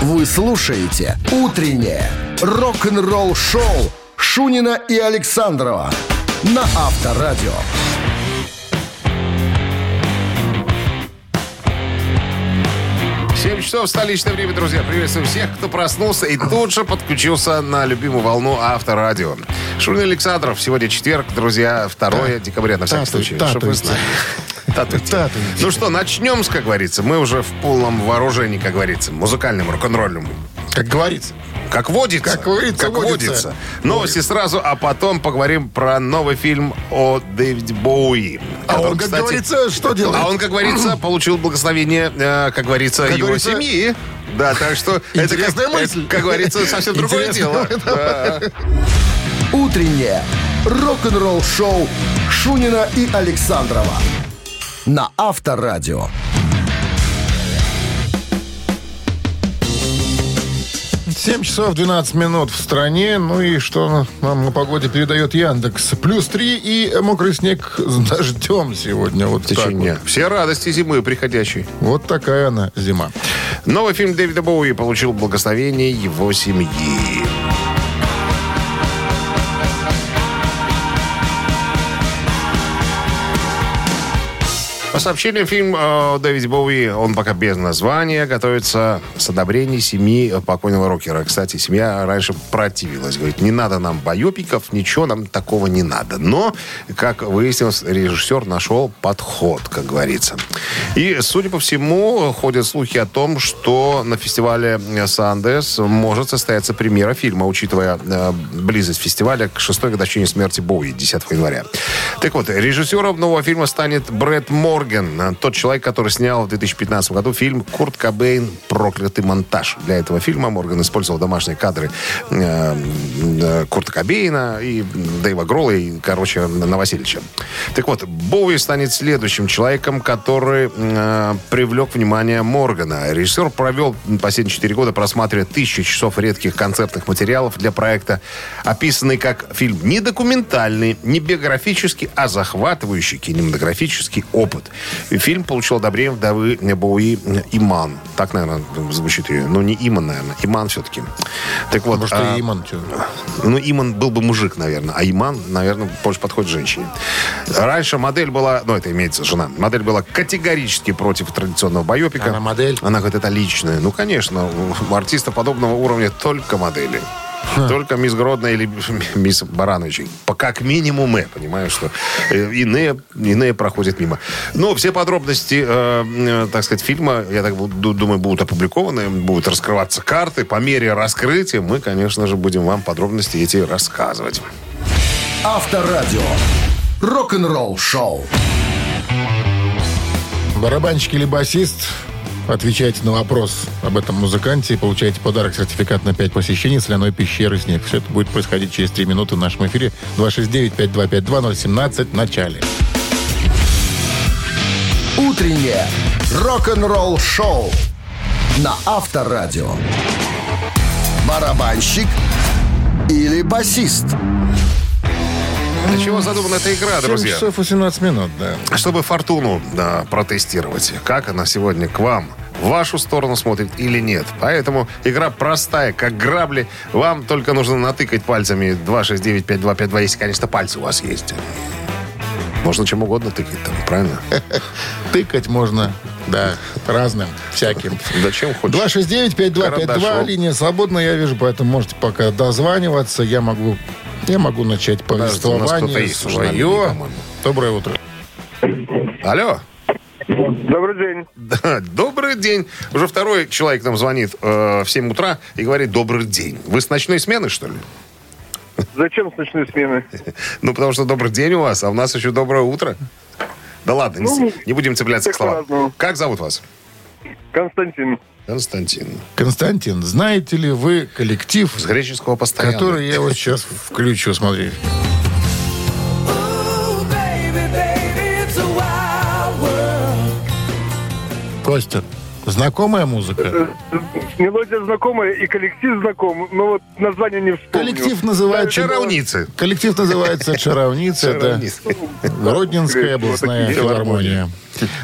Вы слушаете «Утреннее рок-н-ролл-шоу» Шунина и Александрова на Авторадио. 7 часов столичное время, друзья. Приветствую всех, кто проснулся и тут же подключился на любимую волну Авторадио. Шурин Александров. Сегодня четверг, друзья, 2 декабря, на всякий Тату- случай. чтоб вы татуйте. знали. Татуйте. Татуйте. Ну что, начнем, как говорится. Мы уже в полном вооружении, как говорится, музыкальным, рок-н-ролльным. Как говорится. Как водится. Как говорится, Как водится. водится. Новости сразу, а потом поговорим про новый фильм о Дэвиде Боуи. А он, как кстати, говорится, что делает? А он, как говорится, получил благословение, э, как говорится, Как его говорится, семьи. Да, так что это, как, Интересная мысль. как говорится, совсем другое дело. Да. «Утреннее рок-н-ролл-шоу» Шунина и Александрова на Авторадио. 7 часов 12 минут в стране. Ну и что нам на погоде передает Яндекс? Плюс 3 и мокрый снег с дождем сегодня. Вот В течение вот. все радости зимы приходящей. Вот такая она зима. Новый фильм Дэвида Боуи получил благословение его семьи. По сообщениям, фильм э, Дэвид Боуи, он пока без названия, готовится с одобрения семьи покойного рокера. Кстати, семья раньше противилась. Говорит, не надо нам байопиков, ничего нам такого не надо. Но, как выяснилось, режиссер нашел подход, как говорится. И, судя по всему, ходят слухи о том, что на фестивале Сандес может состояться премьера фильма, учитывая э, близость фестиваля к шестой годовщине смерти Боуи 10 января. Так вот, режиссером нового фильма станет Брэд Морган, тот человек, который снял в 2015 году фильм «Курт Кобейн. Проклятый монтаж». Для этого фильма Морган использовал домашние кадры э, э, Курта Кобейна и Дэйва Гролла и, короче, Новосельевича. Так вот, Боуи станет следующим человеком, который э, привлек внимание Моргана. Режиссер провел последние 4 года, просматривая тысячи часов редких концертных материалов для проекта, описанный как фильм не документальный, не биографический, а захватывающий кинематографический опыт. Фильм получил одобрение вдовы Боуи Иман. Так, наверное, звучит ее. Но не Иман, наверное. Иман все-таки. Так вот. Может, а, и Иман. ну, Иман был бы мужик, наверное, а Иман, наверное, больше подходит женщине. Раньше модель была, ну, это имеется жена, модель была категорически против традиционного байопика. Она модель? Она говорит, это личное. Ну, конечно, у артиста подобного уровня только модели. Только мисс Гродная или мисс Баранович. По как минимум мы, понимаю, что э, иные, иные проходят мимо. Но все подробности, э, э, так сказать, фильма, я так буду- думаю, будут опубликованы, будут раскрываться карты. По мере раскрытия мы, конечно же, будем вам подробности эти рассказывать. Авторадио. Рок-н-ролл-шоу. Барабанщик или басист? Отвечайте на вопрос об этом музыканте и получаете подарок сертификат на 5 посещений соляной пещеры «Снег». Все это будет происходить через 3 минуты в нашем эфире 269-5252-017 в начале. Утреннее рок-н-ролл-шоу на Авторадио. Барабанщик или басист? Для чего задумана эта игра, 7 друзья? часов 18 минут, да. Чтобы фортуну да, протестировать, как она сегодня к вам, в вашу сторону смотрит или нет. Поэтому игра простая, как грабли. Вам только нужно натыкать пальцами 269-5252, если, конечно, пальцы у вас есть. Можно чем угодно тыкать там, правильно? Тыкать можно, да, разным, всяким. Да чем хочешь. 269-5252, Карандашом. линия свободна, я вижу, поэтому можете пока дозваниваться. Я могу, я могу начать Подожди, у нас кто-то повествование свое. Доброе утро. Алло. Добрый день. Да, добрый день. Уже второй человек нам звонит э, в 7 утра и говорит добрый день. Вы с ночной смены, что ли? Зачем с ночной смены? Ну, потому что добрый день у вас, а у нас еще доброе утро. Да ладно, не, Ну, не будем цепляться к словам. по-разному. Как зовут вас? Константин. Константин. Константин, знаете ли вы коллектив, С греческого постоянно. который я вот сейчас включу, смотри. Костя, знакомая музыка? Мелодия знакомая и коллектив знаком, но вот название не вспомню. Коллектив называется... Чаровницы. Коллектив называется «Чаровница». Это Чаровницы. Гродненская областная филармония.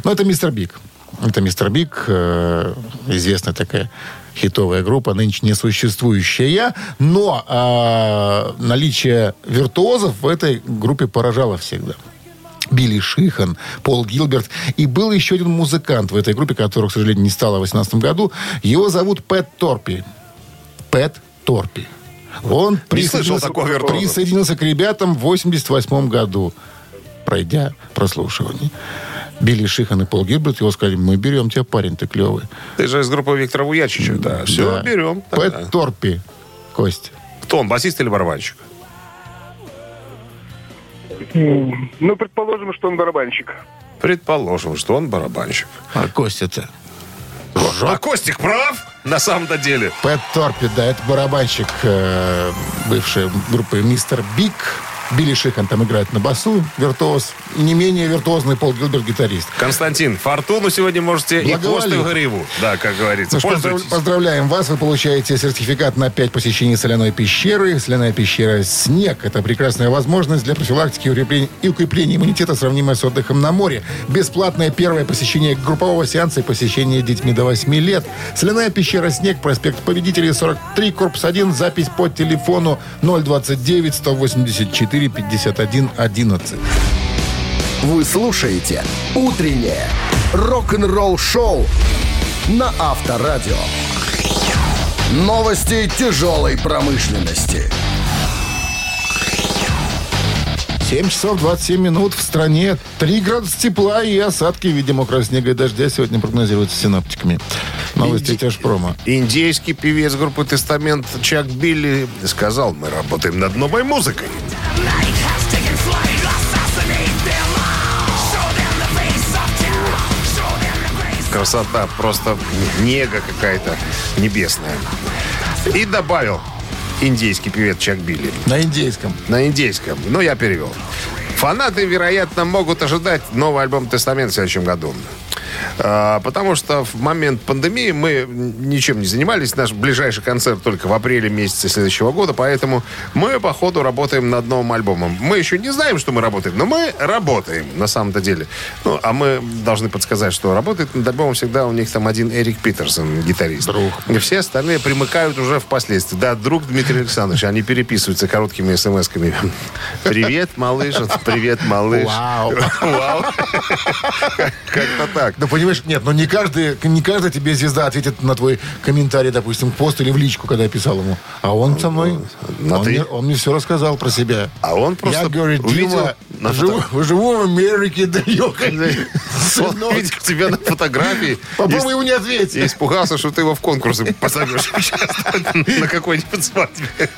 Ну, это Mr. Big. Это Mr. Big, э, известная такая хитовая группа, нынче несуществующая. Но э, наличие виртуозов в этой группе поражало всегда. Билли Шихан, Пол Гилберт. И был еще один музыкант в этой группе, которого, к сожалению, не стало в 2018 году. Его зовут Пэт Торпи. Пэт Торпи. Он присоединился, присоединился к ребятам в 88 году, пройдя прослушивание. Билли Шихан и Пол Гилберт его сказали, мы берем тебя, парень, ты клевый. Ты же из группы Виктора Вуячича. Да, все, Да. берем. Пэт Да. Торпи, Кость. Кто он, басист или барабанщик? Ну, предположим, что он барабанщик. Предположим, что он барабанщик. А Костя-то? А Костик прав на самом-то деле. Пэт Торпи, да, это барабанщик э, бывшей группы Мистер Биг. Билли Шихан там играет на басу, виртуоз. Не менее виртуозный Пол Гилберт гитарист. Константин, фортуну сегодня можете и хвост, и в гриву. Да, как говорится. Ну поздравляем вас. Вы получаете сертификат на 5 посещений соляной пещеры. Соляная пещера «Снег» — это прекрасная возможность для профилактики и укрепления иммунитета, сравнимая с отдыхом на море. Бесплатное первое посещение группового сеанса и посещение детьми до 8 лет. Соляная пещера «Снег», проспект Победителей, 43, корпус 1, запись по телефону 029 184 51 11. Вы слушаете «Утреннее рок-н-ролл-шоу» на Авторадио. Новости тяжелой промышленности. 7 часов 27 минут в стране. 3 градуса тепла и осадки в виде мокрого снега и дождя сегодня прогнозируются синаптиками. Новости Инди- тяжпрома. Индейский певец группы «Тестамент» Чак Билли сказал, мы работаем над новой музыкой. Красота, просто нега какая-то небесная. И добавил индейский певец Чак Билли. На индейском. На индейском. Ну, я перевел. Фанаты, вероятно, могут ожидать новый альбом «Тестамент» в следующем году. А, потому что в момент пандемии мы ничем не занимались. Наш ближайший концерт только в апреле месяце следующего года. Поэтому мы, по ходу, работаем над новым альбомом. Мы еще не знаем, что мы работаем, но мы работаем на самом-то деле. Ну, а мы должны подсказать, что работает над альбомом всегда у них там один Эрик Питерсон, гитарист. Друг. И все остальные примыкают уже впоследствии. Да, друг Дмитрий Александрович. Они переписываются короткими смс-ками. Привет, малыш. Привет, малыш. Вау. Вау. Как-то так. Ну, понимаешь, нет, но не каждый, не каждая тебе звезда ответит на твой комментарий, допустим, пост или в личку, когда я писал ему. А он со мной, На он, ты? мне, он мне все рассказал про себя. А он просто я говорю, увидел Дима, на живу, живу в Америке, далеко. Он видел тебя на фотографии. Попробуй ему не ответить. Испугался, что ты его в конкурсы позовешь на какой-нибудь свадьбе.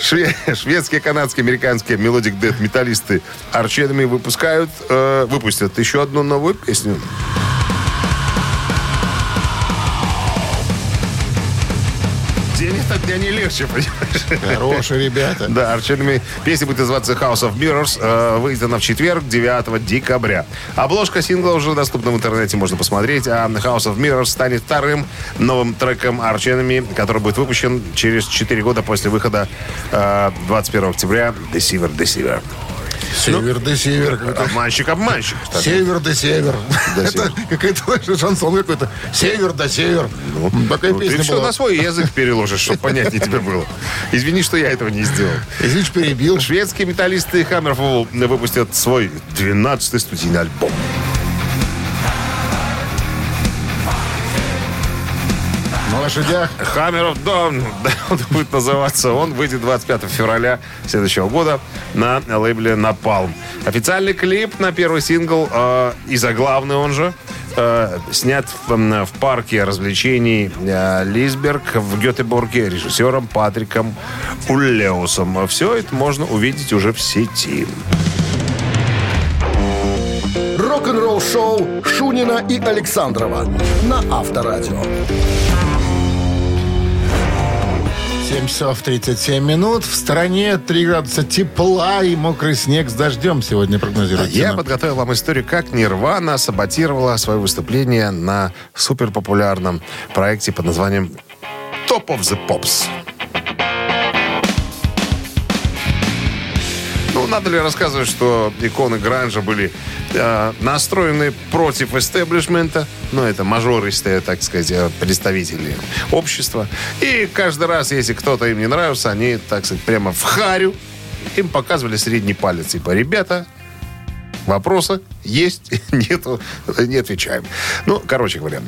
Шве- Шведские, канадские, американские melodic death металлисты Arch Enemy выпускают, э, выпустят еще одну новую песню. День от дня не легче, понимаешь? Хорошие ребята. Да, Arch Enemy. Песня будет называться House of Mirrors. Э, выйдет она в четверг, 9 декабря. Обложка сингла уже доступна в интернете, можно посмотреть. А House of Mirrors станет вторым новым треком Арченами, который будет выпущен через 4 года после выхода э, 21 октября Deceiver, Deceiver. Север да север. Обманщик, обманщик. Север да север. Да Это какой-то знаешь, шансон какой-то. Север да север. Такая Ну, ты песня все была. на свой язык переложишь, чтобы понятнее тебе было. Извини, что я этого не сделал. Извините, перебил. Шведские металлисты Hammerfall выпустят свой 12-й студийный альбом. На лошадях. Hammer of Dawn, да, он будет называться. Он выйдет 25 февраля следующего года на лейбле Napalm. Официальный клип на первый сингл э, и заглавный он же э, снят в, в парке развлечений э, Лисберг в Гетеборге режиссером Патриком Уллеусом. Все это можно увидеть уже в сети. Рок-н-ролл-шоу Шунина и Александрова на Авторадио. 7 часов 37 минут. В стороне 3 градуса тепла и мокрый снег с дождем сегодня прогнозируют. Я подготовил вам историю, как Нирвана саботировала свое выступление на суперпопулярном проекте под названием Top of the Pops. Надо ли рассказывать, что иконы Гранжа были э, настроены против истеблишмента, ну, это мажористые, так сказать, э, представители общества. И каждый раз, если кто-то им не нравился, они, так сказать, прямо в харю им показывали средний палец. Типа, ребята, вопросы есть, нету, не отвечаем. Ну, короче говоря.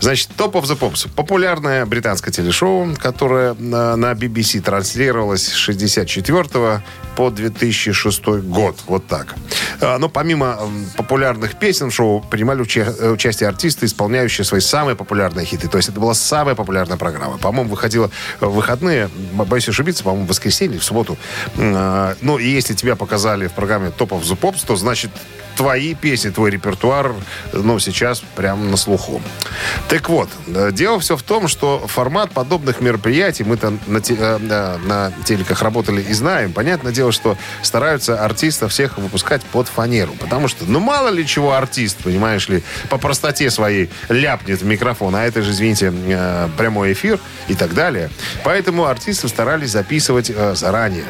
Значит, Top of the Pops. Популярное британское телешоу, которое на, на BBC транслировалось с 64 по 2006 год. Вот так. А, Но помимо популярных песен в шоу принимали уча- участие артисты, исполняющие свои самые популярные хиты. То есть это была самая популярная программа. По-моему, выходила в выходные, боюсь ошибиться, по-моему, в воскресенье, в субботу. А, Ну, и если тебя показали в программе Top of the Pops, то значит твои песни, твой репертуар, ну, сейчас прям на слуху. Так вот, э, дело все в том, что формат подобных мероприятий, мы-то на, те- э, на- на телеках работали и знаем, понятное дело, что стараются артистов всех выпускать под фанеру, потому что, ну, мало ли чего артист, понимаешь ли, по простоте своей ляпнет в микрофон, а это же, извините, э, прямой эфир и так далее. Поэтому артисты старались записывать заранее.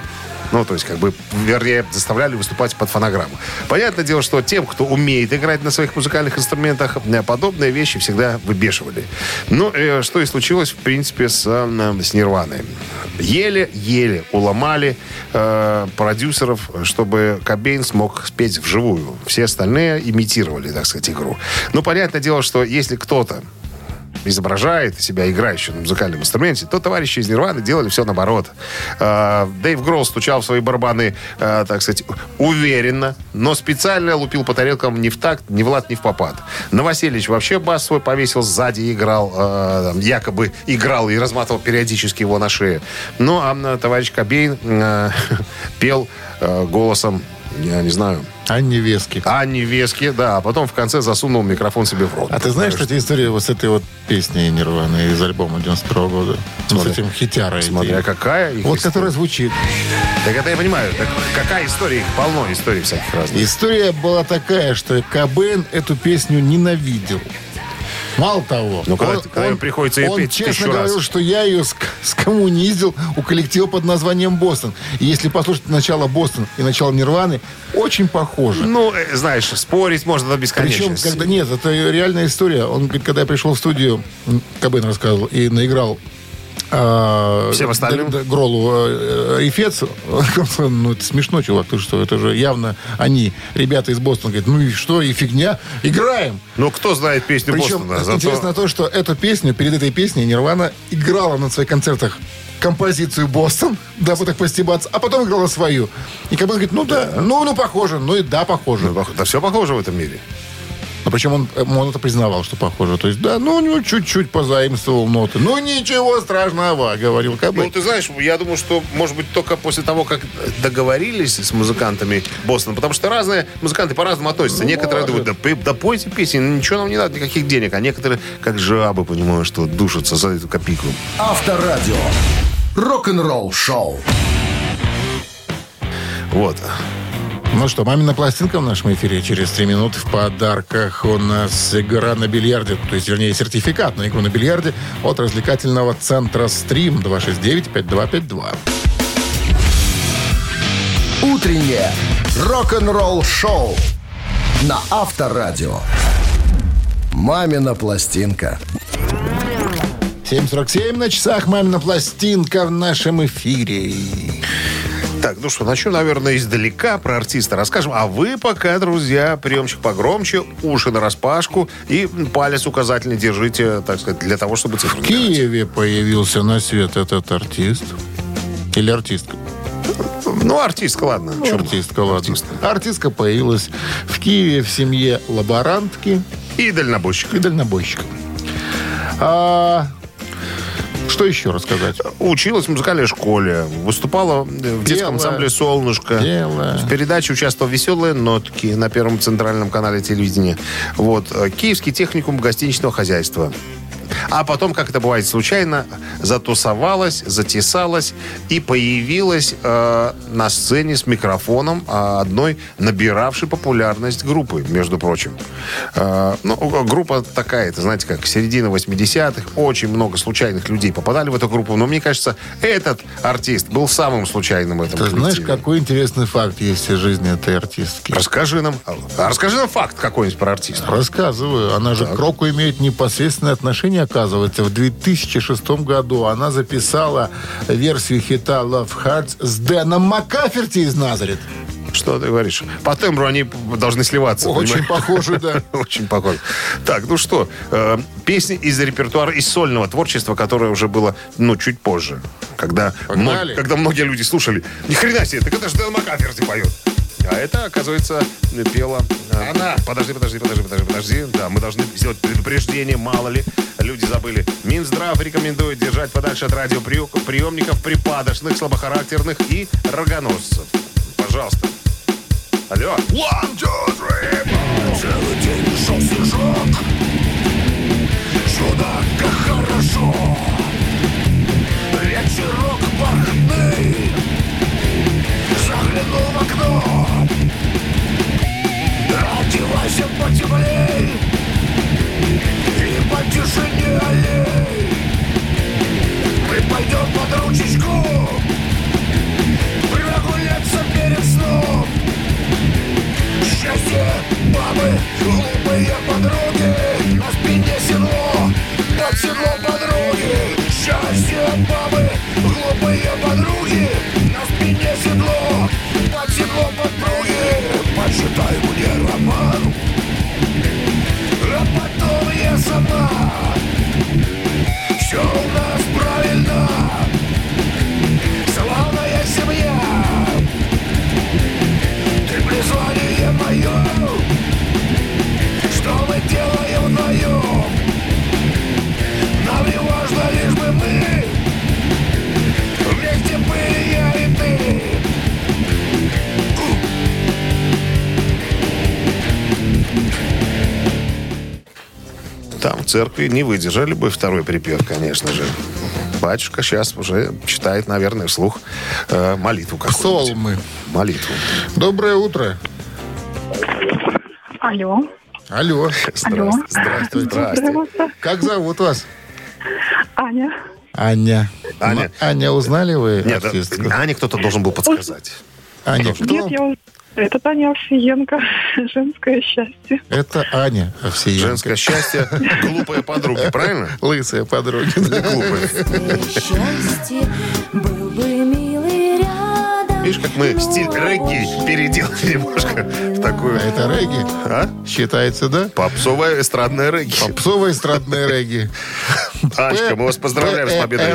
Ну, то есть, как бы, вернее, заставляли выступать под фонограмму. Понятное дело, что тем, кто умеет играть на своих музыкальных инструментах, э, подобные вещи всегда выбешивали. Ну, э, что и случилось, в принципе, с, э, с Нирваной. Еле-еле уломали э, продюсеров, чтобы Кобейн смог спеть вживую. Все остальные имитировали, так сказать, игру. Ну, понятное дело, что если кто-то изображает себя играющим на музыкальном инструменте, то товарищи из Нирваны делали все наоборот. Э, Дэйв Гролл стучал в свои барабаны, э, так сказать, уверенно, но специально лупил по тарелкам не в такт, ни в лад, ни в попад. Новоселич вообще бас свой повесил сзади играл, там, якобы играл и разматывал периодически его на шее. Ну, а товарищ Кобейн пел голосом, я не знаю, Анне Вески. Анни Вески, да, а потом в конце засунул микрофон себе в рот. А ты знаешь, кстати, история вот с этой вот песней Нирваны из альбома 91 года? Ну, с Смотря- этим хитярой. Смотря этой. какая Вот история. которая звучит. Так это я понимаю. Так какая история? Их полно историй всяких разных. История была такая, что Кобен эту песню ненавидел. Мало того, Ну, когда- когда им приходится он петь честно раз. говорил, что я ее ск- скоммуниздил у коллектива под названием «Бостон». И если послушать начало «Бостон» и начало «Нирваны», очень похоже. Ну, э, знаешь, спорить можно до Причем, бесконечности. когда нет, это реальная история. Он говорит, когда я пришел в студию, м, Кобен рассказывал, и наиграл Всем остальным? Д- Д- Гролу э, э, он сказал, ну это смешно, чувак, ты что, это же явно они, ребята из Бостона, говорят, ну и что, и фигня, играем. Ну, кто знает песню Причем Бостона? Зато- интересно то, что эту песню, перед этой песней Нирвана играла на своих концертах композицию «Бостон», дабы так постебаться, а потом играла свою. И Кобен говорит, ну да, ну, ну похоже, ну и да, похоже. Ну, Да все похоже в этом мире. Но причем он, э, он это признавал, что похоже. То есть, да, ну, ну, чуть-чуть позаимствовал ноты. Ну, ничего страшного, говорил Ну, Кобейн. ты знаешь, я думаю, что, может быть, только после того, как договорились с музыкантами Бостона, потому что разные музыканты по-разному относятся. некоторые думают, да, да пойте песни, ну, ничего нам не надо, никаких денег. А некоторые, как жабы, понимаю, что душатся за эту копейку. Авторадио. Рок-н-ролл шоу. Вот. Ну что, мамина пластинка в нашем эфире через три минуты в подарках. У нас игра на бильярде, то есть, вернее, сертификат на игру на бильярде от развлекательного центра «Стрим» 269-5252. Утреннее рок-н-ролл шоу на Авторадио. Мамина пластинка. 7.47 на часах «Мамина пластинка» в нашем эфире. Так, ну что, начну, наверное, издалека про артиста расскажем. А вы пока, друзья, приемчик погромче, уши на распашку и палец указательный держите, так сказать, для того, чтобы цифру В. Киеве появился на свет этот артист. Или артистка? Ну, артистка, ладно. Ну, артистка, ладно. Артистка. Артистка появилась в Киеве в семье лаборантки И дальнобойщик. и дальнобойщика. А, что еще рассказать? Училась в музыкальной школе, выступала в детском Пела. ансамбле «Солнышко». Пела. В передаче участвовал «Веселые нотки» на Первом центральном канале телевидения. Вот. Э, Киевский техникум гостиничного хозяйства. А потом, как это бывает случайно, затусовалась, затесалась и появилась э, на сцене с микрофоном э, одной набиравшей популярность группы, между прочим. Э, ну, группа такая, это знаете как, середина 80-х, очень много случайных людей попадали в эту группу, но мне кажется, этот артист был самым случайным в этом Ты знаешь, коллективе. какой интересный факт есть из жизни этой артистки? Расскажи нам, а расскажи нам факт какой-нибудь про артиста. Рассказываю. Она же к року имеет непосредственное отношение, оказывается. В 2006 году она записала версию хита Love Hearts с Дэном Маккаферти из Назарет. Что ты говоришь? По тембру они должны сливаться. Очень понимаешь? похоже, да. Очень похоже. Так, ну что, э, песни из репертуара, из сольного творчества, которое уже было, ну, чуть позже. Когда, мно- когда многие люди слушали, ни хрена себе, так это же Дэн Маккаферти поет. А это, оказывается, пела... э, Она. Подожди, подожди, подожди, подожди, подожди. Да, мы должны сделать предупреждение, мало ли. Люди забыли. Минздрав рекомендует держать подальше от радиоприемников припадочных, слабохарактерных и рогоносцев. Пожалуйста. Алло. One, two, three. Целый день шел снежок Чудо, как хорошо Вечерок бархатный Заглянул в окно Одевайся потеплей И по тишине аллей Мы пойдем под ручечку Прогуляться перед сном Счастье, бабы, глупые подруги На спине седло, под седло церкви не выдержали бы второй припев, конечно же. Батюшка сейчас уже читает, наверное, вслух э, молитву какую-нибудь. Псалмы. Молитву. Доброе утро. Алло. Алло. Алло. Здравствуйте. Здравствуйте. Как зовут вас? Аня. Аня. Аня. Аня, узнали вы Нет, артистку? а не кто-то должен был подсказать. Аня, кто? Нет, я Это Таня Овсиенко. Женское счастье. Это Аня Овсиенко. Женское счастье, глупые подруги, правильно? Лысая подруга. Не глупые. счастье Видишь, как мы стиль регги переделали немножко в такую... А это регги? А? Считается, да? Попсовая эстрадная регги. Попсовое эстрадное регги. Анечка, мы вас поздравляем с победой.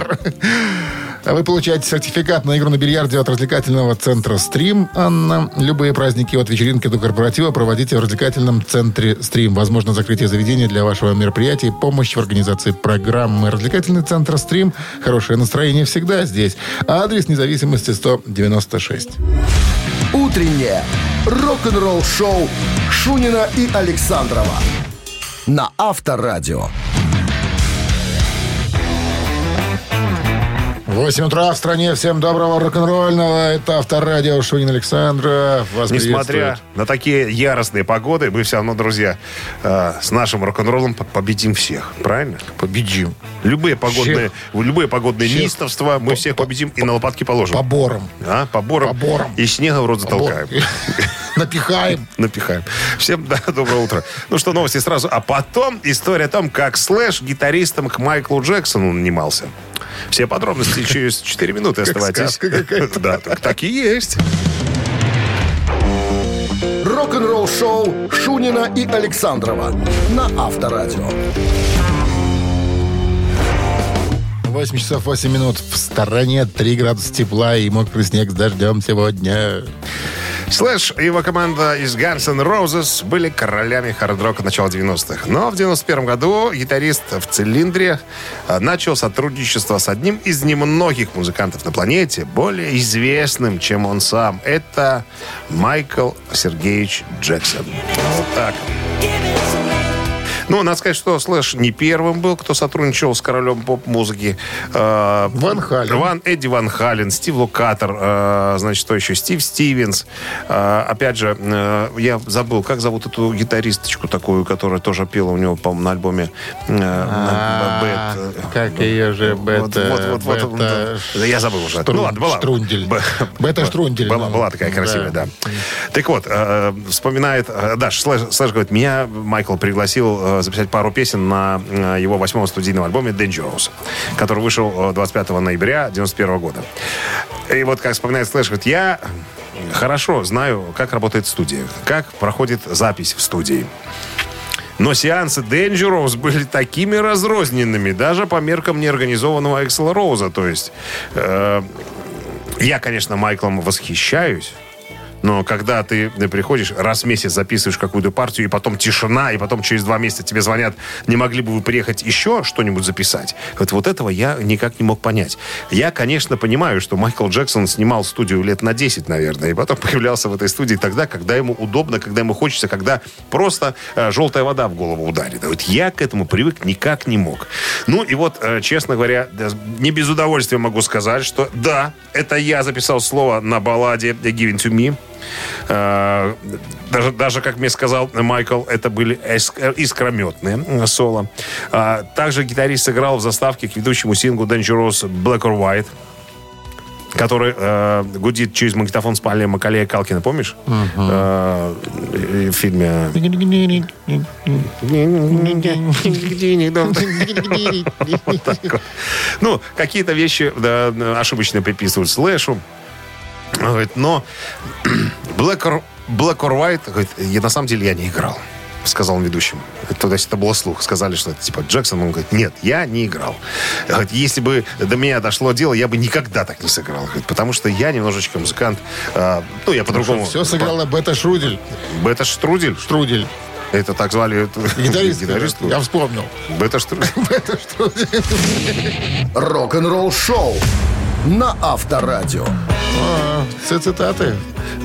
А Вы получаете сертификат на игру на бильярде от развлекательного центра «Стрим». Анна, любые праздники от вечеринки до корпоратива проводите в развлекательном центре «Стрим». Возможно, закрытие заведения для вашего мероприятия, помощь в организации программы. Развлекательный центр «Стрим». Хорошее настроение всегда здесь. Адрес независимости 196. Утреннее рок-н-ролл-шоу Шунина и Александрова на Авторадио. 8 утра в стране. Всем доброго рок-н-ролльного. Это Авторадио Шунин Александров. Вас Несмотря на такие яростные погоды, мы все равно, друзья, э, с нашим рок-н-роллом по- победим всех. Правильно? Победим. Любые погодные, любые погодные Всех. неистовства мы всех победим и на лопатки положим. Побором. А, побором. Побором. И снега в рот затолкаем. Напихаем. Напихаем. Всем да, доброе утро. Ну что, новости сразу. А потом история о том, как Слэш гитаристом к Майклу Джексону нанимался. Все подробности через 4 минуты оставайтесь. Да, так, так и есть. Рок-н-ролл-шоу Шунина и Александрова на Авторадио. 8 часов 8 минут. В стороне 3 градуса тепла и мокрый снег с дождем сегодня. Слэш и его команда из Guns N' Roses были королями хард-рока начала 90-х. Но в 91 году гитарист в цилиндре э, начал сотрудничество с одним из немногих музыкантов на планете, более известным, чем он сам. Это Майкл Сергеевич Джексон. Вот так. Ну, надо сказать, что Слэш не первым был, кто сотрудничал с королем поп-музыки. Э, Ван Хален. Ван, Эдди Ван Хален, Стив Лукатер, э, значит, что еще? Стив Стивенс. Э, опять же, э, я забыл, как зовут эту гитаристочку такую, которая тоже пела у него, по-моему, на альбоме э, А, Bad. Как ее же бета... вот, вот, да, я забыл уже. Ну ладно, была. Штрундель. Б- Бета Штрундель. Была, была такая красивая, да. Так вот, э, вспоминает, э, да, Слэш, говорит, меня Майкл пригласил э, записать пару песен на э, его восьмом студийном альбоме Dangerous, который вышел э, 25 ноября 91 года. И вот, как вспоминает Слэш, говорит, я хорошо знаю, как работает студия, как проходит запись в студии. Но сеансы Dangerous были такими разрозненными, даже по меркам неорганизованного Эксела Роуза. То есть э, я, конечно, Майклом восхищаюсь, но когда ты приходишь, раз в месяц записываешь какую-то партию, и потом тишина, и потом через два месяца тебе звонят, не могли бы вы приехать еще что-нибудь записать? Вот, вот этого я никак не мог понять. Я, конечно, понимаю, что Майкл Джексон снимал студию лет на 10, наверное, и потом появлялся в этой студии тогда, когда ему удобно, когда ему хочется, когда просто э, желтая вода в голову ударит. Вот я к этому привык никак не мог. Ну и вот, э, честно говоря, не без удовольствия могу сказать, что да, это я записал слово на балладе «Giving to Me». Э, Даже, даже, как мне сказал Майкл, это были эск- искрометные э, соло. А, Также гитарист сыграл в заставке к ведущему синглу Dangerous Black or White который э, гудит через магнитофон спальни Макалея Калкина, помнишь? Э, в фильме... Вот так вот. Ну, какие-то вещи да, ошибочно приписывают Слэшу. Он говорит, но Black or, Black or White, говорит, я, на самом деле я не играл, сказал он ведущим. То есть это было слух. Сказали, что это типа Джексон. Он говорит, нет, я не играл. Говорит, если бы до меня дошло дело, я бы никогда так не сыграл. Говорит, потому что я немножечко музыкант. а, ну, я по-другому... Все сыграла Бета Шрудель. Бета Штрудель. Штрудель. Это так звали Гитарист. гитаристку. Я вспомнил. Бета Штрудель. Бета Штрудель. Рок-н-ролл шоу на Авторадио. А, Все цитаты.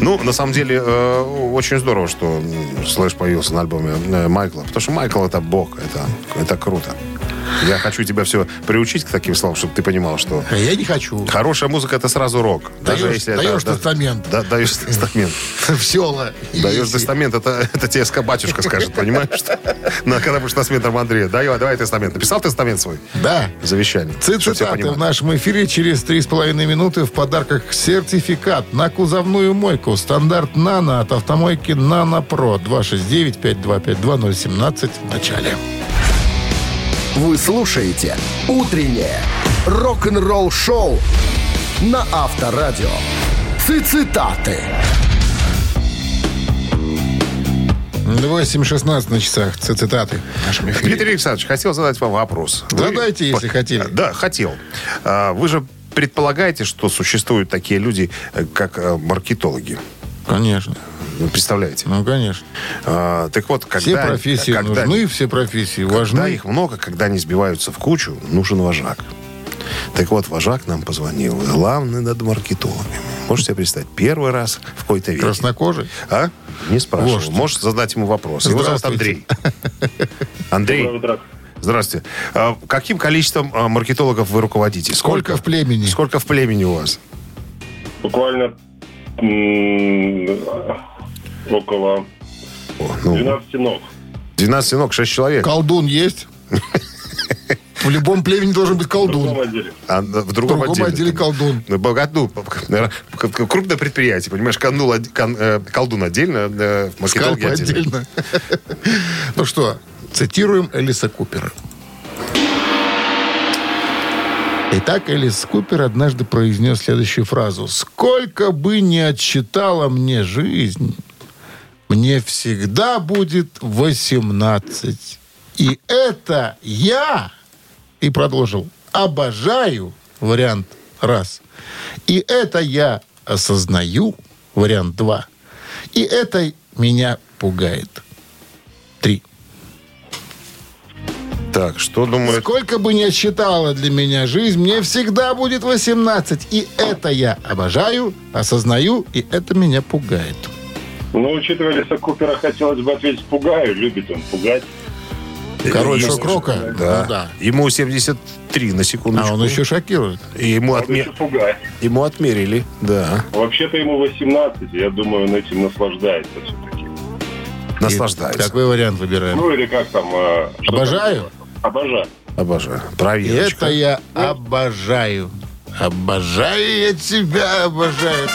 Ну, на самом деле, э, очень здорово, что Слэш появился на альбоме э, Майкла. Потому что Майкл это бог, это, это круто. Я хочу тебя все приучить к таким словам, чтобы ты понимал, что А Я не хочу. хорошая музыка это сразу рок. Даешь- это- даешь да- тестамент. Да, даешь тестамент. В села. Даешь тестамент, это, это тебе батюшка скажет, понимаешь? что? На, когда будешь на смену Андрея, дай, давай тестамент. Написал тестамент свой? Да. Завещание. Все Цитаты в нашем эфире через 3,5 минуты в подарках сертификат на кузовную мойку. Стандарт «Нано» от автомойки «Нано Про». 269-5252-017 в начале. Вы слушаете «Утреннее рок-н-ролл-шоу» на Авторадио. Цитаты. 8.16 на часах. Цитаты в нашем эфире. Дмитрий Александрович, хотел задать вам вопрос. Вы- Задайте, если хотели. Да, хотел. А, Вы же предполагаете, что существуют такие люди, э, как э, маркетологи? Конечно. Вы представляете? Ну, конечно. А, так вот, когда... Все профессии когда- нужны, все профессии Когда важны. их много, когда они сбиваются в кучу, нужен вожак. Так вот, вожак нам позвонил. Главный над маркетологами. Можете себе представить? Первый раз в какой-то веке. Краснокожий. А? Не спрашивал. Вождь. Можешь задать ему вопрос. Его зовут Здравствуйте. Андрей. Андрей, здравствуйте. А, каким количеством а, маркетологов вы руководите? Сколько в племени? Сколько в племени у вас? Буквально м, около О, ну, 12 ног. 12 ног, 6 человек. Колдун есть? В любом племени должен быть В другом колдун. отделе. А в В другом, другом отделе там, колдун. ну, бога- ну, наверное, к- крупное предприятие, понимаешь, од- кон- э, колдун отдельно, э, маркетологи Скальп отдельно. отдельно. Ну что, цитируем Элиса Купера. Итак, Элис Купер однажды произнес следующую фразу. «Сколько бы ни отсчитала мне жизнь, мне всегда будет 18. И это я, и продолжил, обожаю, вариант раз. И это я осознаю, вариант два. И это меня пугает. Три. Так, что думает? Сколько бы ни отсчитала для меня жизнь, мне всегда будет 18. И это я обожаю, осознаю, и это меня пугает. Ну, учитывая Лиса Купера, хотелось бы ответить «пугаю». Любит он пугать. Король шок-рока? Да. Ну да. Ему 73, на секундочку. А он еще шокирует. И ему, Он отме- еще пугает. ему отмерили, да. Вообще-то ему 18, я думаю, он этим наслаждается все-таки. Наслаждается. Какой вариант выбираем? Ну или как там... что Обожаю? там? Обожаю. Обожаю. Проверочка. это я обожаю. Обожаю я тебя, обожаю.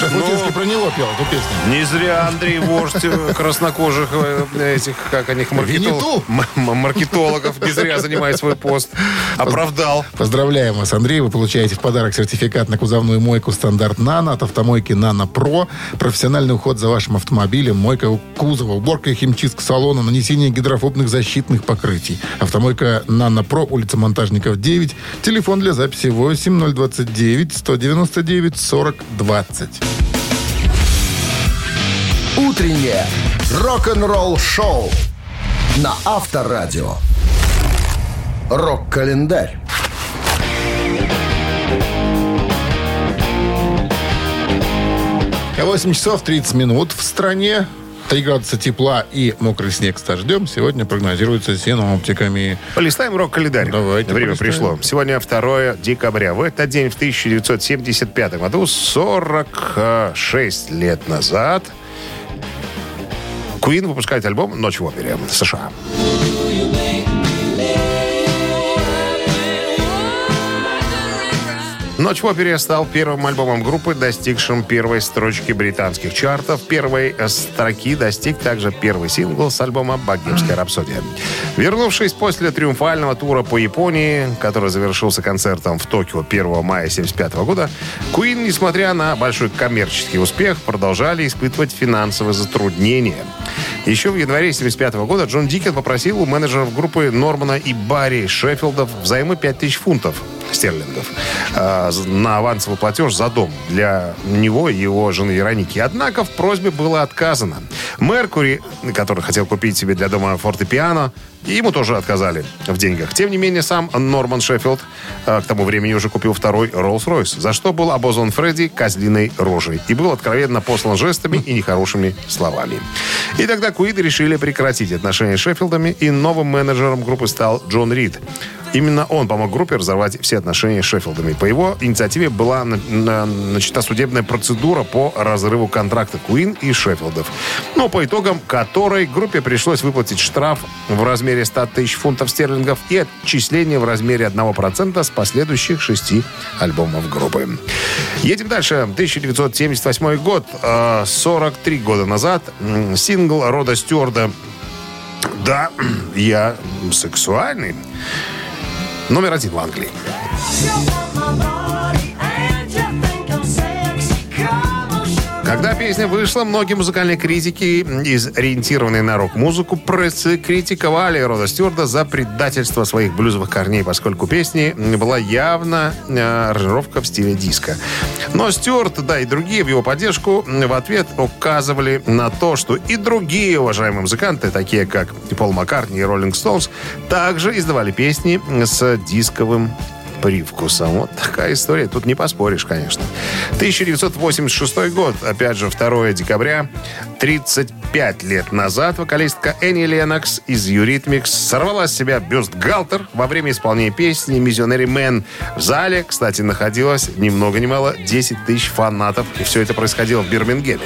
Это Шахматинский Ну. про него пел эту песню. Не зря Андрей Вождь э, краснокожих э, этих, как они, их, Винни-Ту. маркетол- м- м- маркетологов не зря занимает свой пост. Оправдал. Поздравляем вас, Андрей. Вы получаете в подарок сертификат на кузовную мойку стандарт «Нано» от автомойки «Нано Про». Профессиональный уход за вашим автомобилем, мойка кузова, уборка и химчистка салона, нанесение гидрофобных защитных покрытий. Автомойка «Нано Про», улица Монтажников, 9. Телефон для записи 8029 199 40 20. Утреннее рок-н-ролл-шоу на Авторадио. Рок-календарь. 8 часов 30 минут в стране. 3 градуса тепла и мокрый снег с дождем сегодня прогнозируется синоптиками. Полистаем рок-календарь. Давайте Время полистаем. пришло. Сегодня 2 декабря. В этот день, в 1975 году, 46 лет назад, Queen выпускает альбом «Ночь в опере» США. «Ночь в опере» стал первым альбомом группы, достигшим первой строчки британских чартов. Первой э, строки достиг также первый сингл с альбома «Богемская рапсодия». Вернувшись после триумфального тура по Японии, который завершился концертом в Токио 1 мая 1975 года, Queen, несмотря на большой коммерческий успех, продолжали испытывать финансовые затруднения. Еще в январе 1975 года Джон Дикен попросил у менеджеров группы Нормана и Барри Шеффилдов взаймы 5000 фунтов стерлингов э, на авансовый платеж за дом для него и его жены Вероники. Однако в просьбе было отказано. Меркури, который хотел купить себе для дома фортепиано, ему тоже отказали в деньгах. Тем не менее, сам Норман Шеффилд э, к тому времени уже купил второй Роллс-Ройс, за что был обозван Фредди козлиной рожей и был откровенно послан жестами и нехорошими словами. И тогда Куид решили прекратить отношения с Шеффилдами, и новым менеджером группы стал Джон Рид. Именно он помог группе разорвать все отношения с Шеффилдами. По его инициативе была на- на- начата судебная процедура по разрыву контракта Куин и Шеффилдов. Но по итогам которой группе пришлось выплатить штраф в размере 100 тысяч фунтов стерлингов и отчисление в размере 1% с последующих шести альбомов группы. Едем дальше. 1978 год. э, 43 года назад. Сингл Рода Стюарда «Да, я сексуальный». Номер один в Англии. Когда песня вышла, многие музыкальные критики, ориентированные на рок-музыку, критиковали Рода Стюарда за предательство своих блюзовых корней, поскольку песни была явно э, аранжировка в стиле диска. Но Стюарт, да, и другие в его поддержку в ответ указывали на то, что и другие уважаемые музыканты, такие как Пол Маккартни и Роллинг Стоунс, также издавали песни с дисковым привкусом. Вот такая история. Тут не поспоришь, конечно. 1986 год. Опять же, 2 декабря. 35 лет назад вокалистка Энни Ленокс из Eurythmics сорвала с себя бюстгальтер во время исполнения песни «Missionary Man». В зале, кстати, находилось ни много ни мало 10 тысяч фанатов. И все это происходило в Бирмингеме.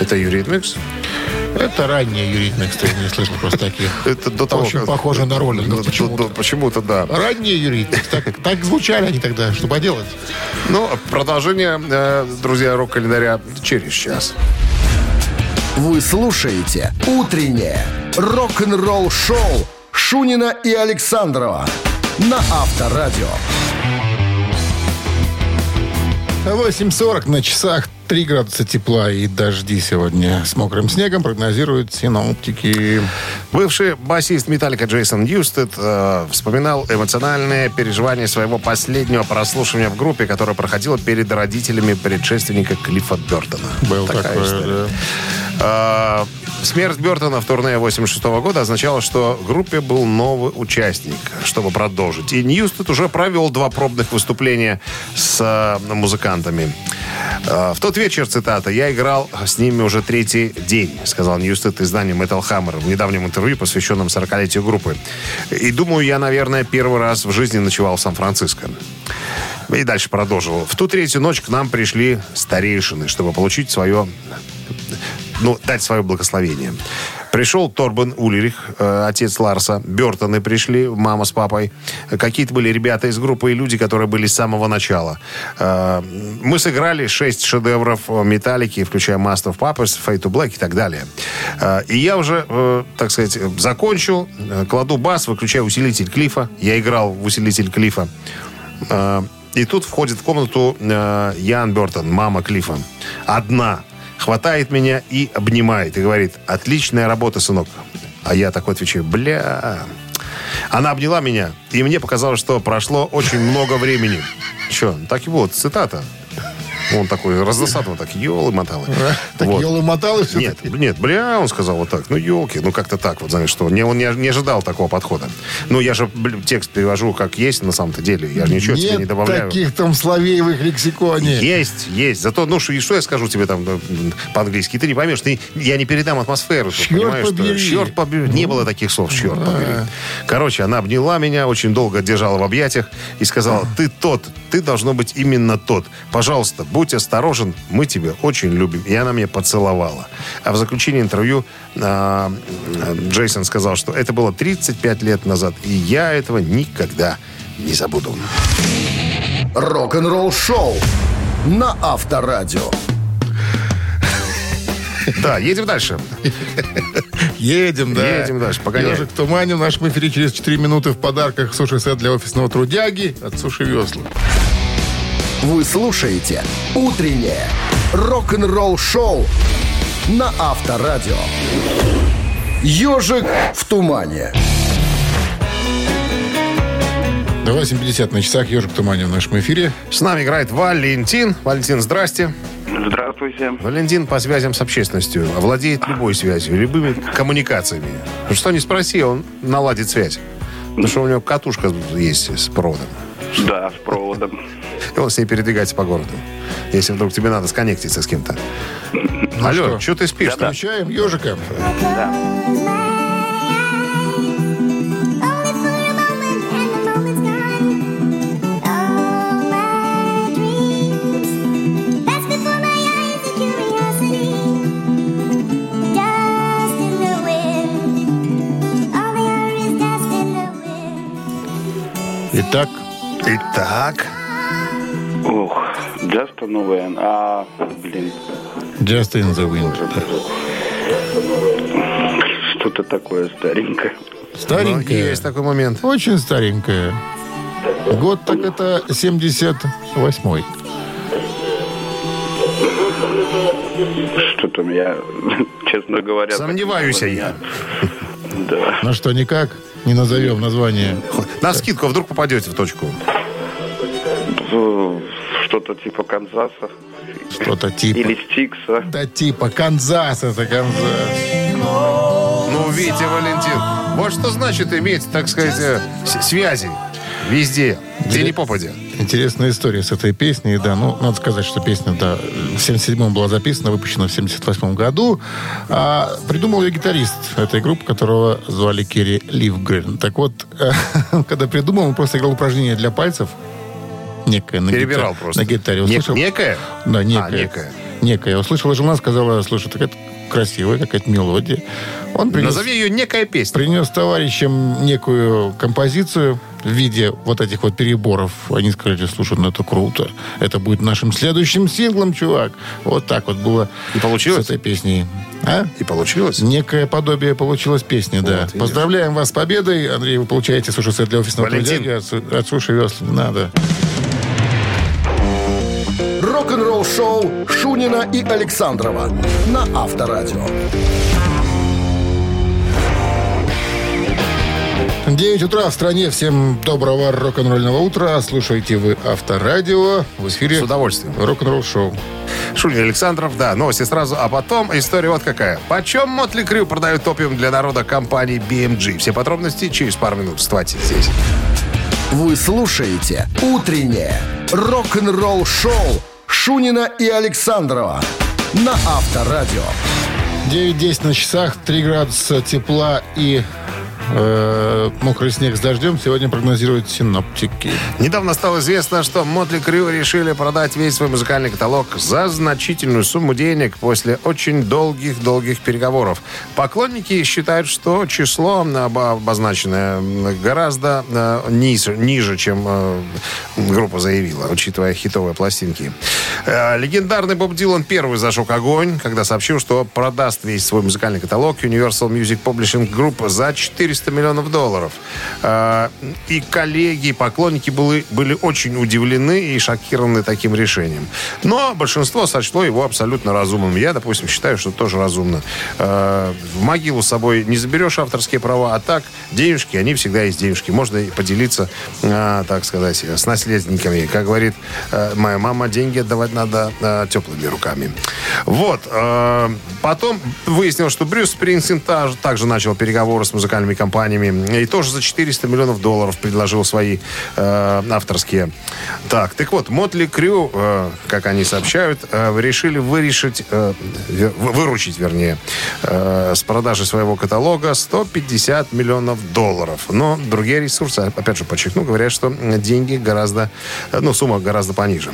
Это Eurythmics. Это ранняя юридная, кстати, не слышал просто таких. Это до того, Очень как- похоже на роллингов Ну, почему-то. Почему-то, да. Ранняя юридная. Так, так звучали они тогда. Что поделать? Ну, продолжение, э, друзья, рок-календаря через час. Вы слушаете «Утреннее рок-н-ролл-шоу» Шунина и Александрова на Авторадио. 8.40 на часах. 3 градуса тепла и дожди сегодня с мокрым снегом прогнозируют синоптики. Бывший басист Металлика Джейсон Ньюстед э, вспоминал эмоциональное переживание своего последнего прослушивания в группе, которое проходило перед родителями предшественника Клиффа Бертона. Был Такая такое, история. Э, Смерть Бертона в турне 86 года означала, что в группе был новый участник, чтобы продолжить. И Ньюстед уже провел два пробных выступления с э, музыкантами. Э, в тот вечер, цитата, «Я играл с ними уже третий день», сказал Ньюстед изданию Metal Hammer в недавнем интервью, посвященном 40-летию группы. «И думаю, я, наверное, первый раз в жизни ночевал в Сан-Франциско». И дальше продолжил. В ту третью ночь к нам пришли старейшины, чтобы получить свое ну, дать свое благословение. Пришел Торбен Улерих, э, отец Ларса. Бертоны пришли, мама с папой. Какие-то были ребята из группы и люди, которые были с самого начала. Э, мы сыграли шесть шедевров Металлики, включая Master of Puppets, Fade to Black и так далее. Э, и я уже, э, так сказать, закончил, э, кладу бас, выключаю усилитель Клифа. Я играл в усилитель Клифа. Э, и тут входит в комнату э, Ян Бертон, мама Клифа. Одна. Хватает меня и обнимает. И говорит, отличная работа, сынок. А я такой отвечаю, бля. Она обняла меня, и мне показалось, что прошло очень много времени. Че, так и вот, цитата. Он такой раздосадовал, так, елы-моталы. Так Вот. елы-моталы все Нет, нет, бля, он сказал вот так. Ну, елки, ну как-то так, вот, знаешь, что не, он не, не ожидал такого подхода. Ну, я же блин, текст перевожу как есть на самом-то деле. Я же ничего тебе не Нет добавляю. таких там словей в их лексиконе. Есть, есть. Зато, ну, что, и что я скажу тебе там э, по-английски? Ты не поймешь, ты, я не передам атмосферу. Черт понимаешь, что- побери. черт побери. Не было таких слов, черт побери. Короче, она обняла меня, очень долго держала в объятиях и сказала, ты тот, ты должно быть именно тот. Пожалуйста, будь осторожен, мы тебя очень любим. И она меня поцеловала. А в заключении интервью а, Джейсон сказал, что это было 35 лет назад, и я этого никогда не забуду. Рок-н-ролл шоу на Авторадио. Да, едем дальше. Едем, да. Едем дальше, погоняем. Ежик в тумане в нашем эфире через 4 минуты в подарках суши-сет для офисного трудяги от Суши Весла. Вы слушаете «Утреннее рок-н-ролл шоу» на Авторадио. «Ежик в тумане». 8.50 на часах «Ежик в тумане» в нашем эфире. С нами играет Валентин. Валентин, здрасте. Здравствуйте. Валентин по связям с общественностью владеет любой связью, любыми коммуникациями. Что не спроси, он наладит связь. Потому что у него катушка есть с проводом. Да, с проводом. И он с ней передвигается по городу. Если вдруг тебе надо сконнектиться с кем-то. Алло, что? что ты спишь? Включаем «Ежика». Итак, Итак, Ух, Just a Новен. А, блин, «Just in the Wind». что-то такое старенькое. ну, Старенькая. есть такой момент. Очень старенькая. Год так это 78-й. Что-то я, честно говоря... Сомневаюсь я. Да. На что никак не назовем название. На скидку, вдруг попадете в точку. Что-то типа Канзаса. Что-то типа. Или Стикса. Да типа Канзас это Канзас. Ну, видите, Валентин, вот что значит иметь, так сказать, э, связи везде, где не попадя. Интересная история с этой песней, да. Ну, надо сказать, что песня, да, в 77-м была записана, выпущена в 78 году. А придумал ее гитарист этой группы, которого звали Керри Ливгрен. Так вот, когда придумал, он просто играл упражнение для пальцев. Некое на Перебирал гитаре- просто. На гитаре. Не- Услышал, некое? Да, некое. А, некое. Некое. Услышала жена, сказала, слушай, такая красивая какая-то мелодия. Он принес, Назови ее некая песня. принес товарищам некую композицию в виде вот этих вот переборов. Они сказали, слушай, ну это круто. Это будет нашим следующим синглом, чувак. Вот так вот было И получилось? с этой песней. А? И получилось? Некое подобие получилось песни, да. видишь. Поздравляем вас с победой. Андрей, вы получаете суши-сет для офисного Валентин. трудяги от, от Суши Весла. Не надо. Рок-н-ролл шоу Шунина и Александрова на Авторадио. 9 утра в стране. Всем доброго рок-н-ролльного утра. Слушайте вы Авторадио. В эфире С удовольствием. рок-н-ролл шоу. Шунин Александров, да, новости сразу. А потом история вот какая. Почем Мотли Крю продают опиум для народа компании BMG? Все подробности через пару минут. Вставайте здесь. Вы слушаете «Утреннее рок-н-ролл-шоу» Шунина и Александрова на Авторадио. 9.10 на часах, 3 градуса тепла и э, мокрый снег с дождем сегодня прогнозируют синоптики. Недавно стало известно, что Мотли Крю решили продать весь свой музыкальный каталог за значительную сумму денег после очень долгих-долгих переговоров. Поклонники считают, что число обо- обозначенное гораздо э, ниже, ниже, чем э, группа заявила, учитывая хитовые пластинки. Э, Легендарный Боб Дилан первый зажег огонь, когда сообщил, что продаст весь свой музыкальный каталог Universal Music Publishing Group за 400 миллионов долларов. Э, И коллеги, и поклонники были, были очень удивлены и шокированы таким решением. Но большинство сочло его абсолютно разумным. Я, допустим, считаю, что тоже разумно. Э, В могилу с собой не заберешь авторские права, а так денежки, они всегда есть денежки. Можно и поделиться, э, так сказать, с наследниками. Как говорит моя мама, деньги отдавать надо теплыми руками. Вот. Потом выяснилось, что Брюс Спрингстин также начал переговоры с музыкальными компаниями и тоже за 400 миллионов долларов предложил свои э, авторские. Так, так вот, Мотли Крю, э, как они сообщают, э, решили вырешить, э, выручить, вернее, э, с продажи своего каталога 150 миллионов долларов. Но другие ресурсы, опять же, подчеркну, говорят, что деньги гораздо, э, ну, сумма гораздо пониже.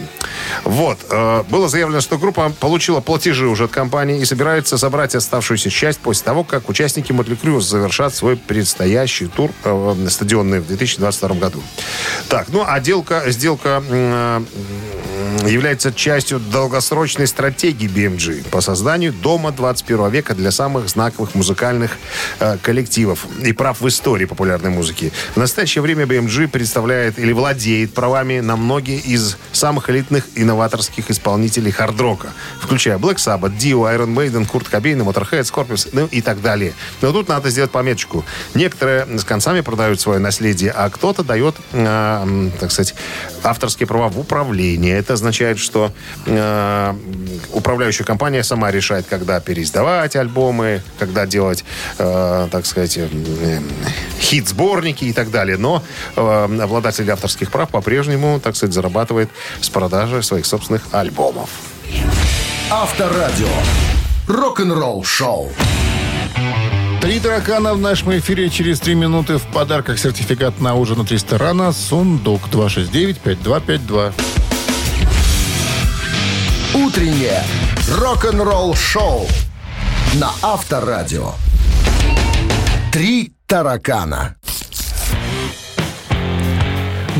Вот. э, Было заявлено, что группа получила платежи уже от компании и собирается собрать оставшуюся часть после того, как участники Мотли Крю завершат свой предстоящий тур э, стадионный в 2022 году. Так, ну, а делка, сделка э, является частью долгосрочной стратегии BMG по созданию дома 21 века для самых знаковых музыкальных э, коллективов и прав в истории популярной музыки. В настоящее время BMG представляет или владеет правами на многие из самых элитных и новаторских исполнителей хард-рока, включая Black Sabbath, Dio, Iron Maiden, Курт Кобейн, Motorhead, Scorpions, ну и так далее. Но тут надо сделать пометочку. Некоторые с концами продают свое наследие, а кто-то дает, э, так сказать, авторские права в управление. Это означает, что э, управляющая компания сама решает, когда переиздавать альбомы, когда делать, э, так сказать, э, хит-сборники и так далее. Но э, обладатель авторских прав по-прежнему, так сказать, зарабатывает с продажи своих собственных альбомов. Авторадио. Рок-н-ролл-шоу. Три таракана в нашем эфире через три минуты в подарках сертификат на ужин от ресторана «Сундук» 269-5252. Утреннее рок-н-ролл-шоу на Авторадио. Три таракана.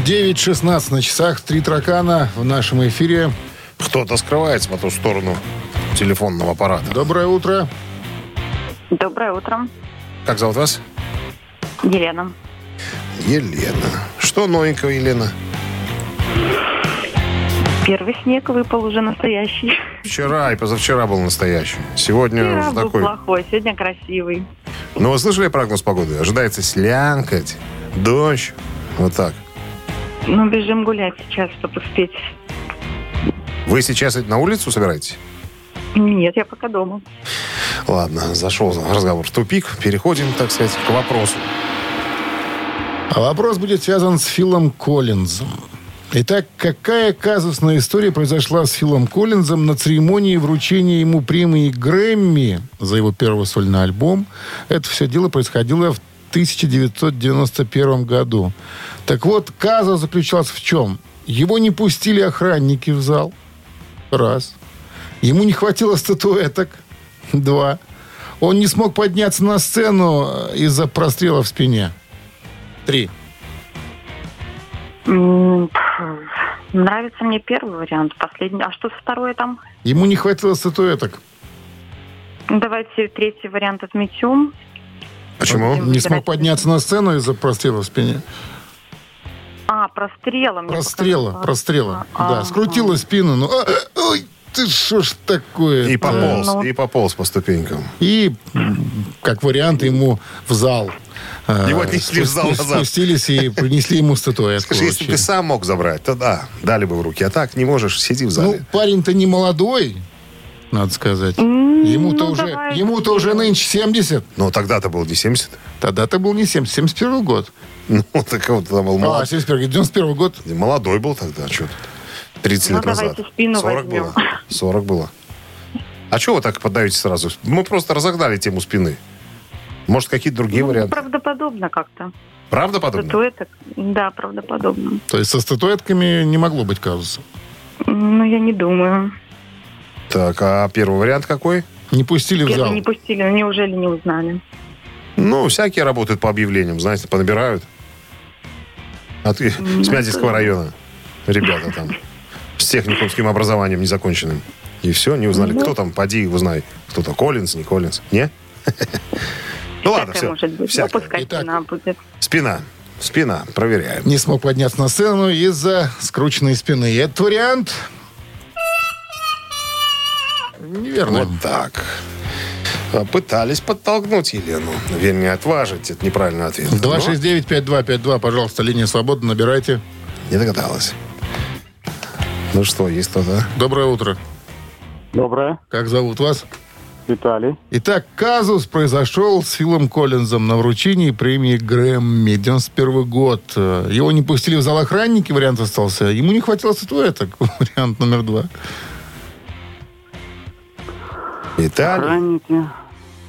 9.16 на часах. Три таракана в нашем эфире. Кто-то скрывается по ту сторону телефонного аппарата. Доброе утро. Доброе утро. Как зовут вас? Елена. Елена. Что новенького, Елена? Первый снег выпал уже настоящий. Вчера и позавчера был настоящий. Сегодня Вчера уже был такой. плохой, сегодня красивый. Ну, вы слышали прогноз погоды? Ожидается слянкать, дождь. Вот так. Ну, бежим гулять сейчас, чтобы успеть. Вы сейчас на улицу собираетесь? Нет, я пока дома. Ладно, зашел разговор в тупик. Переходим, так сказать, к вопросу. А вопрос будет связан с Филом Коллинзом. Итак, какая казусная история произошла с Филом Коллинзом на церемонии вручения ему премии Грэмми за его первый сольный альбом? Это все дело происходило в 1991 году. Так вот, казус заключался в чем? Его не пустили охранники в зал. Раз. Ему не хватило статуэток. Два. Он не смог подняться на сцену из-за прострела в спине. Три. Нравится мне первый вариант. Последний. А что второе там? Ему не хватило статуэток. Давайте третий вариант отметем. Почему? Не смог подняться на сцену из-за прострела в спине. А, прострела. Прострела, прострела. А, Да, скрутила спину. Ну, а, а, ой, ты что ж такое? И пополз, Ну. и пополз по ступенькам. И, как вариант, ему в зал. э, Его отнесли в зал назад. Спустились и принесли ему статуэтку. Скажи, если бы ты сам мог забрать, то да, дали бы в руки. А так не можешь, сиди в Ну, зале. парень-то не молодой, надо сказать. Ему-то ну, уже, ему-то уже нынче 70. Но тогда-то был не 70. Тогда-то был не 70, 71 год. Ну, так вот там был А, молод- 71, 91 год. молодой был тогда, что тут. 30 Ну, лет назад. давайте спину 40 возьмем. было. 40 было. А чего вы так поддаете сразу? Мы просто разогнали тему спины. Может, какие-то другие Ну, варианты? правдоподобно как-то. Правда подобно? Статуэток, да, правдоподобно. То есть со статуэтками не могло быть казуса. Ну, я не думаю. Так, а первый вариант какой? Не пустили в Первый зал. не пустили, ну, неужели не узнали? Ну, всякие работают по объявлениям, знаете, понабирают. От с Мядинского района. Ребята там. С техникумским образованием незаконченным. И все, не узнали. Кто там? Поди, узнай. Кто-то Коллинз, не Коллинз. Не? Ну ладно, все. может быть. Ну, Всякое. пускай Итак. спина будет. Спина. Спина. Проверяем. Не смог подняться на сцену из-за скрученной спины. Этот вариант... Неверно. Вот так. А, Пытались подтолкнуть Елену. Вернее, отважить. Это неправильный ответ. Но 269-5252, пожалуйста, линия свободы, набирайте. Не догадалась. Ну что, есть кто-то? Доброе утро. Доброе. Как зовут вас? Виталий. Итак, казус произошел с Филом Коллинзом на вручении премии Грэмми. 91 год. Его не пустили в зал охранники, вариант остался. Ему не хватило статуэток, вариант номер два. Италия. Охранники.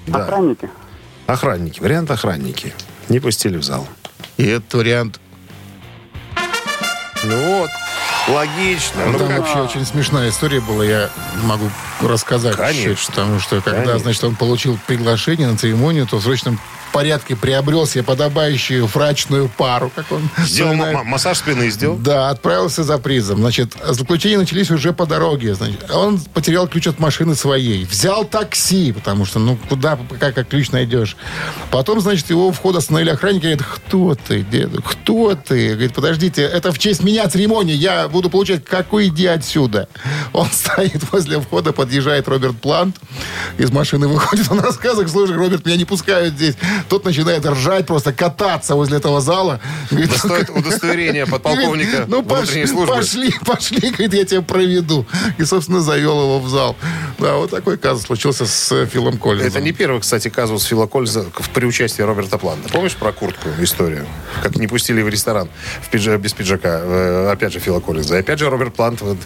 Да. Охранники. Охранники. Вариант охранники. Не пустили в зал. И этот вариант. Ну вот. Логично. Ну, там как? вообще очень смешная история была, я могу рассказать. Конечно. чуть, потому что когда, Конечно. значит, он получил приглашение на церемонию, то в срочном порядке приобрел себе подобающую фрачную пару, как он Сделал м- массаж спины сделал? Да, отправился за призом. Значит, заключения начались уже по дороге. Значит, он потерял ключ от машины своей. Взял такси, потому что, ну, куда, как, как ключ найдешь. Потом, значит, его у входа остановили охранники. Говорит, кто ты, деду, кто ты? Говорит, подождите, это в честь меня церемония. Я буду получать, какой иди отсюда. Он стоит возле входа, подъезжает Роберт Плант. Из машины выходит, он рассказывает, слушай, Роберт, меня не пускают здесь. Тот начинает ржать, просто кататься возле этого зала. Говорит, Стоит удостоверение подполковника ну, внутренней пошли, службы. пошли, пошли, говорит, я тебя проведу. И, собственно, завел его в зал. Да, вот такой казус случился с Филом Коллинзом. Это не первый, кстати, казус Фила Кольза при участии Роберта Планта. Помнишь про куртку историю? Как не пустили в ресторан в пиджа- без пиджака. Э, Опять же Фила Коллинза. И опять же Роберт Плант вот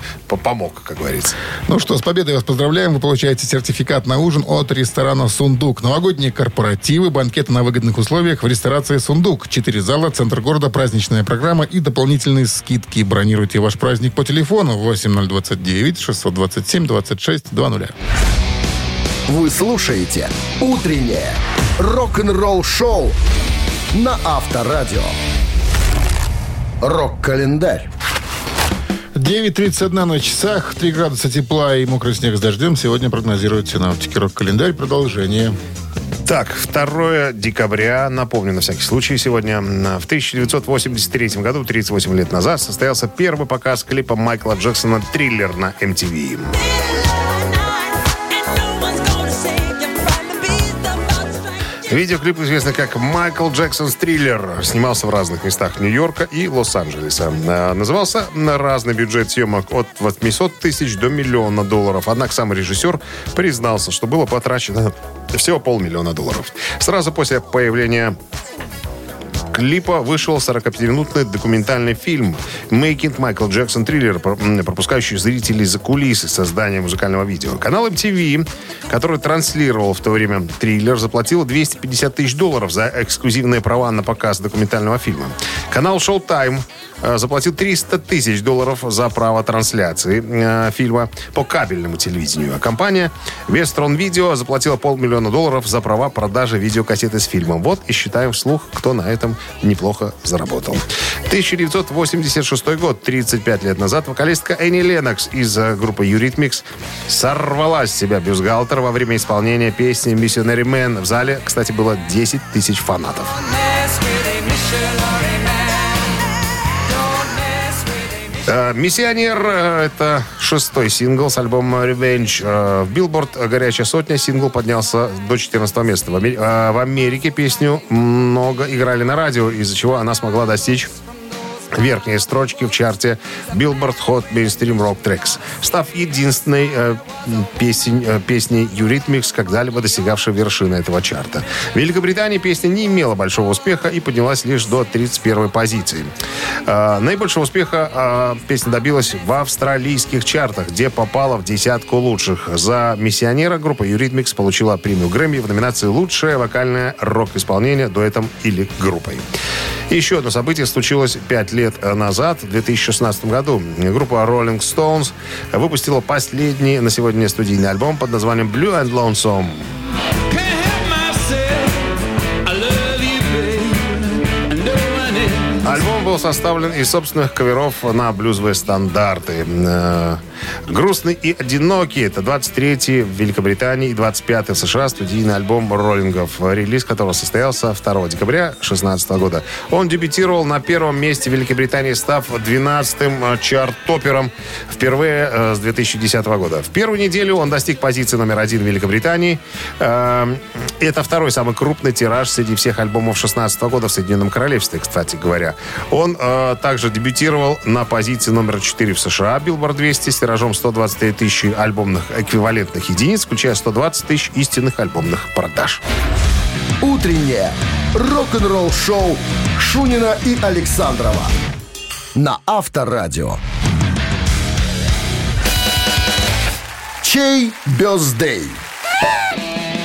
помог, как говорится. Ну что, с победой вас поздравляем. Вы получаете сертификат на ужин от ресторана «Сундук». Новогодние корпоративы, банкеты на выгодных условиях в ресторации «Сундук». Четыре зала, центр города, праздничная программа и дополнительные скидки. Бронируйте ваш праздник по телефону 8029 627 26 00. Вы слушаете «Утреннее рок-н-ролл-шоу» на Авторадио. Рок-календарь. 9.31 на часах, 3 градуса тепла и мокрый снег с дождем. Сегодня прогнозируют синаптики. Рок-календарь. Продолжение. Так, 2 декабря, напомню на всякий случай, сегодня в 1983 году, 38 лет назад, состоялся первый показ клипа Майкла Джексона «Триллер» на MTV. Видеоклип известный как «Майкл Джексон's Триллер». Снимался в разных местах Нью-Йорка и Лос-Анджелеса. А, Назывался на разный бюджет съемок от 800 тысяч до миллиона долларов. Однако сам режиссер признался, что было потрачено всего полмиллиона долларов. Сразу после появления клипа вышел 45-минутный документальный фильм «Making Michael Jackson Thriller», пропускающий зрителей за кулисы создания музыкального видео. Канал MTV, который транслировал в то время «Триллер», заплатил 250 тысяч долларов за эксклюзивные права на показ документального фильма. Канал Showtime заплатил 300 тысяч долларов за право трансляции э, фильма по кабельному телевидению. А компания Вестрон Видео заплатила полмиллиона долларов за права продажи видеокассеты с фильмом. Вот и считаем вслух, кто на этом неплохо заработал. 1986 год, 35 лет назад, вокалистка Энни Ленокс из э, группы Eurythmics сорвала с себя бюстгальтер во время исполнения песни «Missionary Man». В зале, кстати, было 10 тысяч фанатов. «Миссионер» э, — это шестой сингл с альбома «Revenge». Э, В «Billboard» «Горячая сотня» сингл поднялся до 14 места. Э, В Америке песню много играли на радио, из-за чего она смогла достичь верхние строчки в чарте Billboard Hot Mainstream Rock Tracks, став единственной э, песень, э, песней Eurythmics, когда-либо достигавшей вершины этого чарта. В Великобритании песня не имела большого успеха и поднялась лишь до 31 позиции. Э, наибольшего успеха э, песня добилась в австралийских чартах, где попала в десятку лучших. За «Миссионера» группа Eurythmics получила премию Грэмми в номинации «Лучшее вокальное рок-исполнение дуэтом или группой». Еще одно событие случилось пять лет назад, в 2016 году. Группа Rolling Stones выпустила последний на сегодня студийный альбом под названием Blue and Lonesome. Был составлен из собственных каверов на блюзовые стандарты. Э, «Грустный и одинокий» — это 23-й в Великобритании и 25-й в США студийный альбом роллингов, релиз которого состоялся 2 декабря 2016 года. Он дебютировал на первом месте Великобритании, став 12-м чарт-топером впервые э, с 2010 года. В первую неделю он достиг позиции номер один в Великобритании. Э, Это второй самый крупный тираж среди всех альбомов 2016 года в Соединенном Королевстве, кстати говоря. Он э, также дебютировал на позиции номер 4 в США, Billboard 200, с тиражом 123 тысячи альбомных эквивалентных единиц, включая 120 тысяч истинных альбомных продаж. Утреннее рок-н-ролл-шоу Шунина и Александрова на Авторадио. Чей бездей?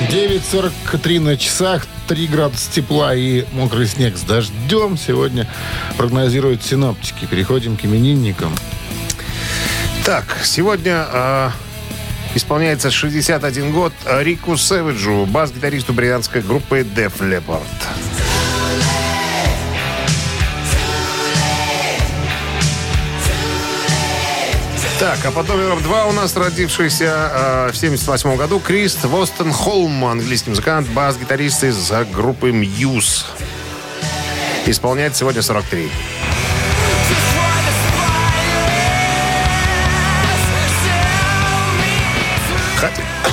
9.43 на часах, 3 градуса тепла и мокрый снег с дождем сегодня прогнозируют синоптики. Переходим к именинникам. Так, сегодня э, исполняется 61 год Рику Сэвиджу, бас-гитаристу британской группы Def Leppard. Так, а под номером два у нас родившийся э, в 78 году Крис Востон Холм, английский музыкант, бас-гитарист из группы Muse. Исполняет сегодня 43.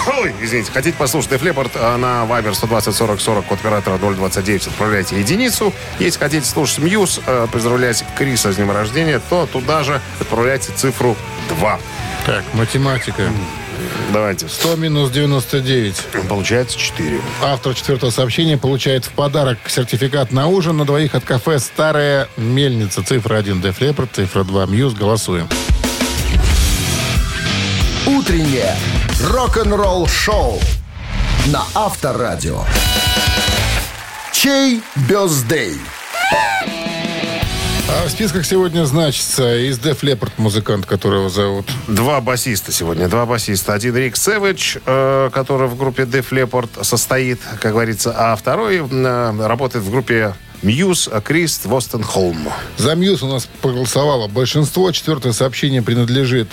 Ой, извините, хотите послушать Def Leppard а, на Viber 120 40 40 код оператора 029, отправляйте единицу. Если хотите слушать Мьюз, э, поздравлять Криса с днем рождения, то туда же отправляйте цифру 2. Так, математика. Давайте. 100 минус 99. Получается 4. Автор четвертого сообщения получает в подарок сертификат на ужин на двоих от кафе «Старая мельница». Цифра 1 Def Leppard, цифра 2 Мьюз. Голосуем. Утреннее рок-н-ролл-шоу на Авторадио. Чей birthday? А в списках сегодня значится из Def Leppard музыкант, которого зовут. Два басиста сегодня, два басиста. Один Рик Сэвидж, э, который в группе Def Leppard состоит, как говорится, а второй э, работает в группе Muse Крис Уолстенхолм. За Muse у нас проголосовало большинство. Четвертое сообщение принадлежит.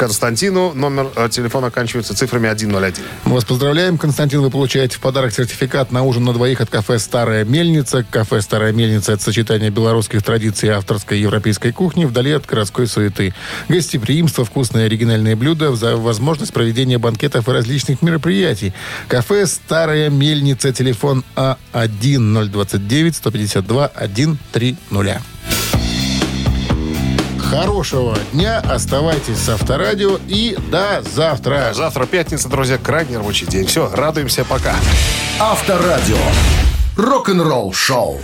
Константину номер э, телефона оканчивается цифрами 101. Мы вас поздравляем, Константин. Вы получаете в подарок сертификат на ужин на двоих от кафе «Старая мельница». Кафе «Старая мельница» — это сочетание белорусских традиций и авторской европейской кухни вдали от городской суеты. Гостеприимство, вкусные оригинальные блюда, возможность проведения банкетов и различных мероприятий. Кафе «Старая мельница». Телефон А А1-029-152-130. Хорошего дня. Оставайтесь с Авторадио. И до завтра. Завтра пятница, друзья, крайний рабочий день. Все, радуемся, пока. Авторадио. Рок-н-ролл-шоу.